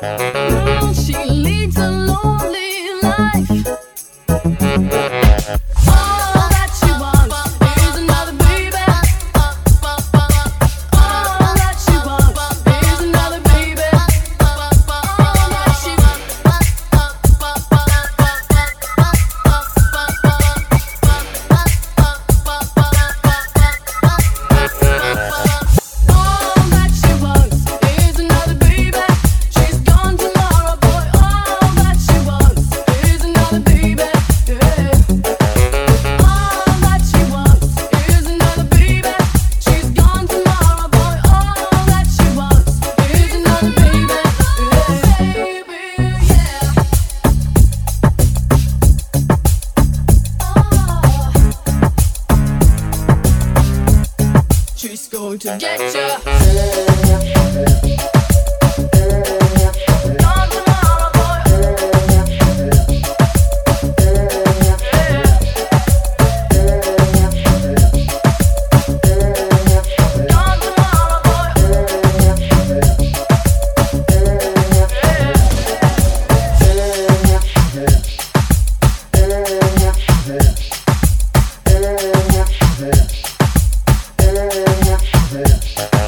She to get ya. Yeah.